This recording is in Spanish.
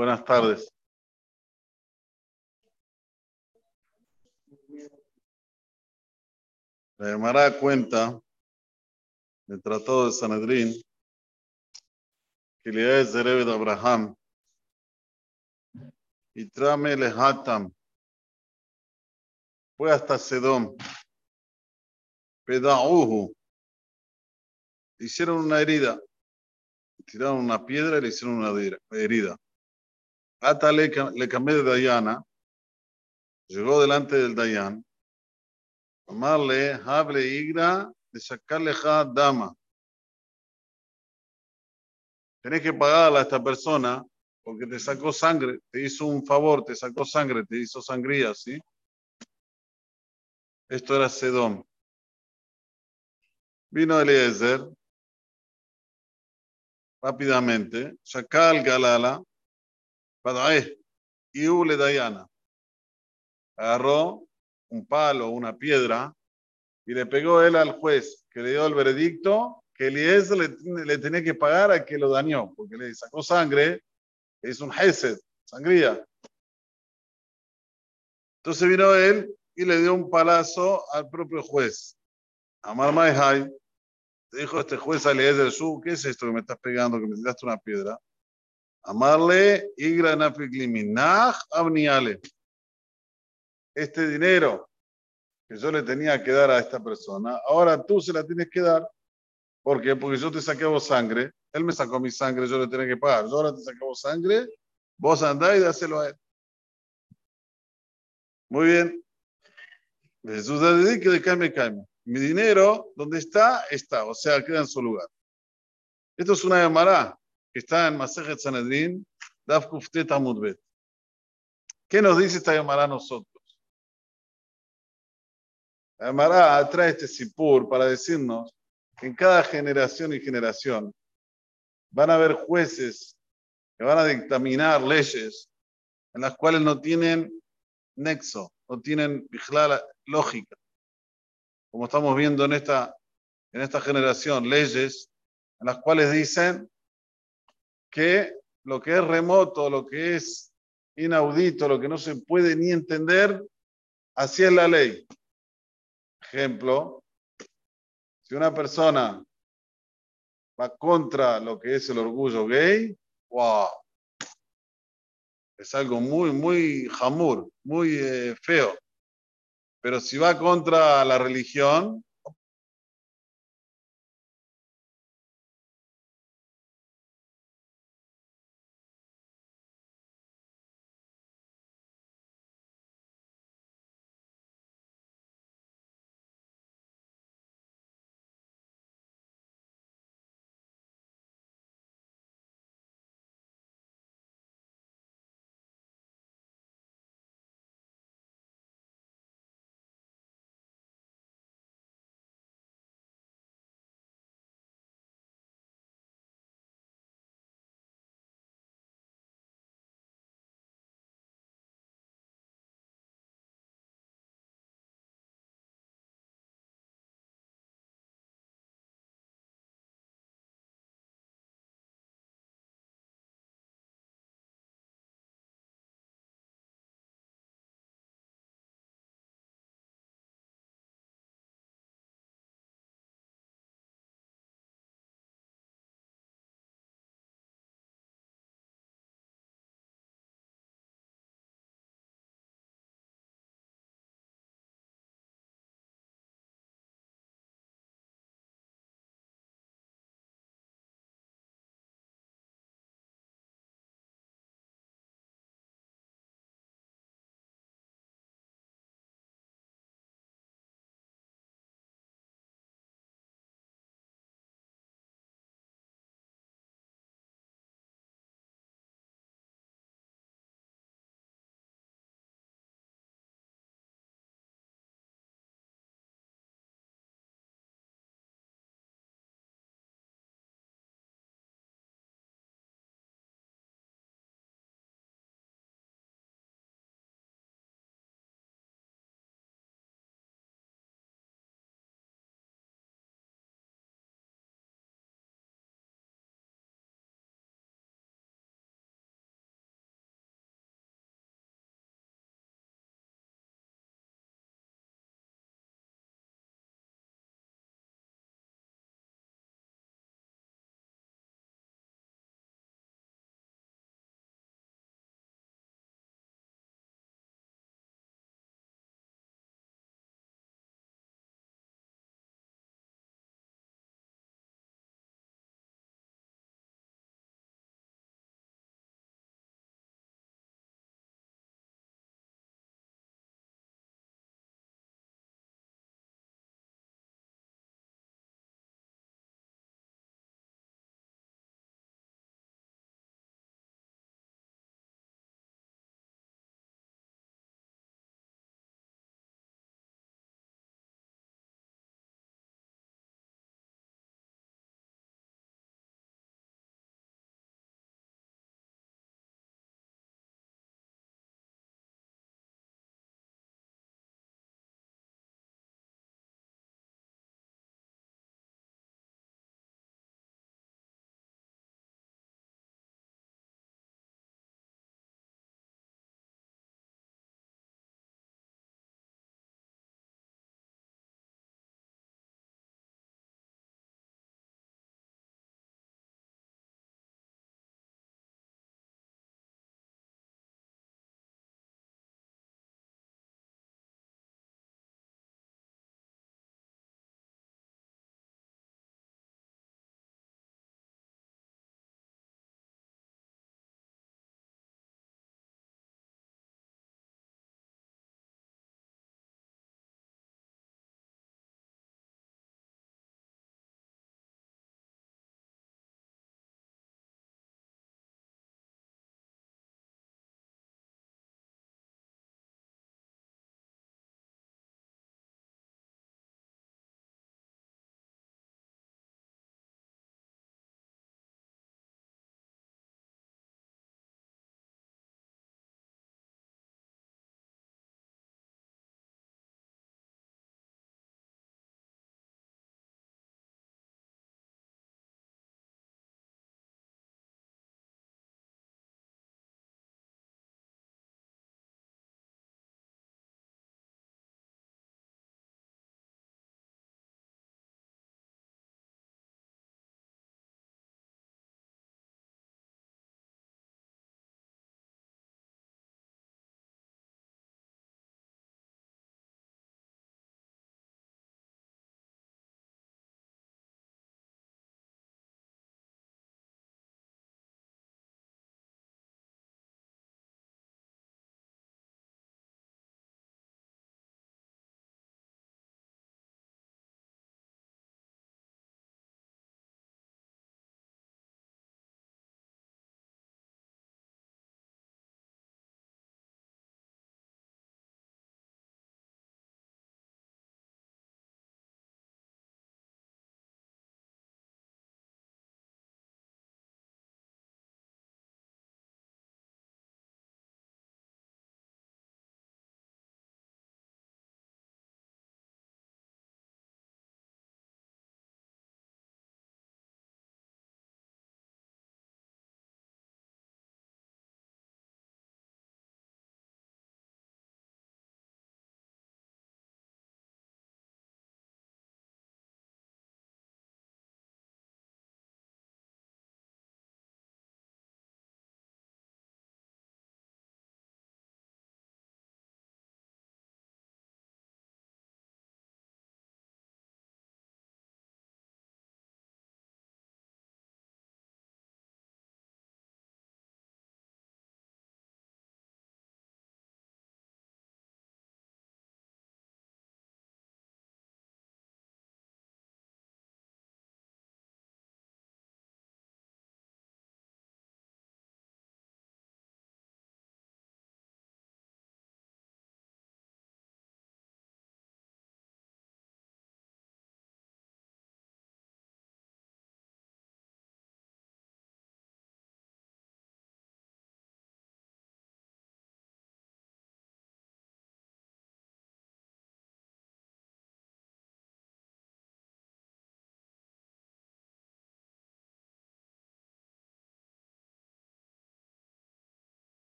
Buenas tardes. La Gemara cuenta el Tratado de Sanedrín que le es de Abraham y trame le Hatam fue hasta Sedom Pedauhu hicieron una herida tiraron una piedra y le hicieron una herida Ata le, le cambié de Dayana llegó delante del Dayan Amarle, hable igra, de sacarle dama. Tenés que pagarle a esta persona porque te sacó sangre, te hizo un favor, te sacó sangre, te hizo sangría, ¿sí? Esto era Sedón. Vino Eliezer rápidamente, Shakal Galala, y Ule Dayana. Agarró un palo, una piedra, y le pegó él al juez que le dio el veredicto que Eliezer le, le tenía que pagar a que lo dañó, porque le sacó sangre, es un hesed, sangría. Entonces vino él y le dio un palazo al propio juez. Amar Maihai, dijo este juez a Eliezer, ¿qué es esto que me estás pegando, que me tiraste una piedra? Amarle, este dinero que yo le tenía que dar a esta persona, ahora tú se la tienes que dar. ¿Por qué? Porque yo te saqué vos sangre, él me sacó mi sangre, yo le tenía que pagar. Yo ahora te saqué vos sangre, vos andá y dáselo a él. Muy bien. Jesús dedique de cambio cambio. Mi dinero, donde está, está, o sea, queda en su lugar. Esto es una llamada que está en Masejet Sanedrin, Daf Kuftet Amudbet. ¿Qué nos dice esta llamada a nosotros? Amará trae este sipur para decirnos que en cada generación y generación van a haber jueces que van a dictaminar leyes en las cuales no tienen nexo, no tienen lógica. Como estamos viendo en esta, en esta generación, leyes en las cuales dicen que lo que es remoto, lo que es inaudito, lo que no se puede ni entender, así es la ley. Ejemplo, si una persona va contra lo que es el orgullo gay, wow, es algo muy, muy jamur, muy eh, feo. Pero si va contra la religión,